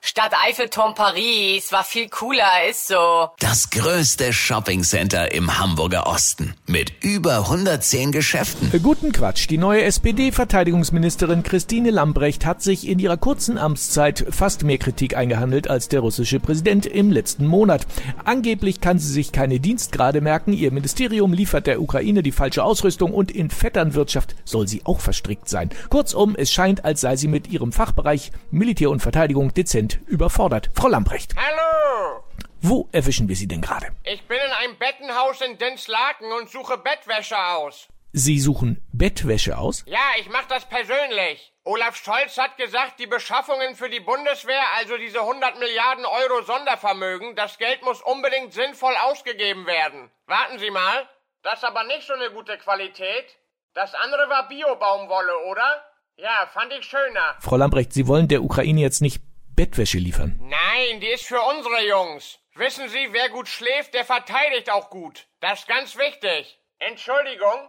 Stadt Eiffelturm Paris war viel cooler, ist so. Das größte Shoppingcenter im Hamburger Osten mit über 110 Geschäften. Guten Quatsch. Die neue SPD-Verteidigungsministerin Christine Lambrecht hat sich in ihrer kurzen Amtszeit fast mehr Kritik eingehandelt als der russische Präsident im letzten Monat. Angeblich kann sie sich keine Dienstgrade merken. Ihr Ministerium liefert der Ukraine die falsche Ausrüstung und in Vetternwirtschaft soll sie auch verstrickt sein. Kurzum, es scheint, als sei sie mit ihrem Fachbereich Militär und Verteidigung dezent überfordert. Frau Lamprecht. Hallo! Wo erwischen wir Sie denn gerade? Ich bin in einem Bettenhaus in Dinslaken und suche Bettwäsche aus. Sie suchen Bettwäsche aus? Ja, ich mach das persönlich. Olaf Scholz hat gesagt, die Beschaffungen für die Bundeswehr, also diese 100 Milliarden Euro Sondervermögen, das Geld muss unbedingt sinnvoll ausgegeben werden. Warten Sie mal. Das ist aber nicht so eine gute Qualität. Das andere war Biobaumwolle, oder? Ja, fand ich schöner. Frau Lambrecht, Sie wollen der Ukraine jetzt nicht Bettwäsche liefern. Nein, die ist für unsere Jungs. Wissen Sie, wer gut schläft, der verteidigt auch gut. Das ist ganz wichtig. Entschuldigung,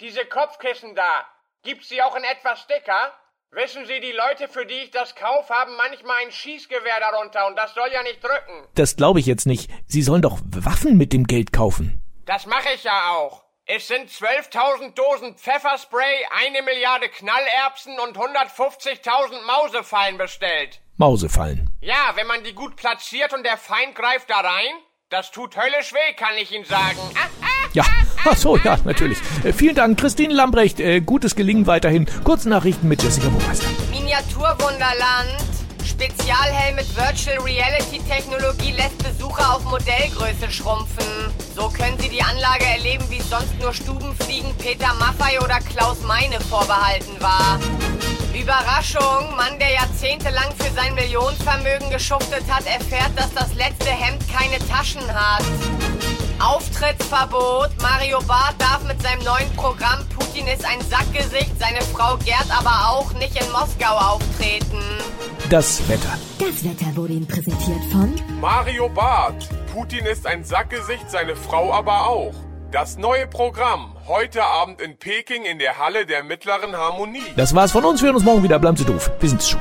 diese Kopfkissen da, gibt's die auch in etwas dicker? Wissen Sie, die Leute, für die ich das kaufe, haben manchmal ein Schießgewehr darunter und das soll ja nicht drücken. Das glaube ich jetzt nicht. Sie sollen doch Waffen mit dem Geld kaufen. Das mache ich ja auch. Es sind 12.000 Dosen Pfefferspray, eine Milliarde Knallerbsen und 150.000 Mausefallen bestellt. Mausefallen. Ja, wenn man die gut platziert und der Feind greift da rein, das tut höllisch weh, kann ich Ihnen sagen. Ja, ach so, ja, natürlich. Äh, vielen Dank, Christine Lambrecht. Äh, gutes Gelingen weiterhin. Kurznachrichten mit Jessica Buchmeister. Miniaturwunderland. Spezialhelm mit Virtual Reality Technologie lässt Besucher auf Modellgröße schrumpfen. So können sie die Anlage erleben, wie sonst nur Stubenfliegen Peter Maffei oder Klaus Meine vorbehalten war. Überraschung, Mann, der jahrzehntelang für sein Millionenvermögen geschuftet hat, erfährt, dass das letzte Hemd keine Taschen hat. Auftrittsverbot. Mario Barth darf mit seinem neuen Programm Putin ist ein Sackgesicht, seine Frau Gerd aber auch nicht in Moskau auftreten. Das Wetter. Das Wetter wurde Ihnen präsentiert von Mario Barth. Putin ist ein Sackgesicht, seine Frau aber auch. Das neue Programm. Heute Abend in Peking in der Halle der Mittleren Harmonie. Das war's von uns. Wir hören uns morgen wieder. Bleiben Sie doof. Wir sind's schon.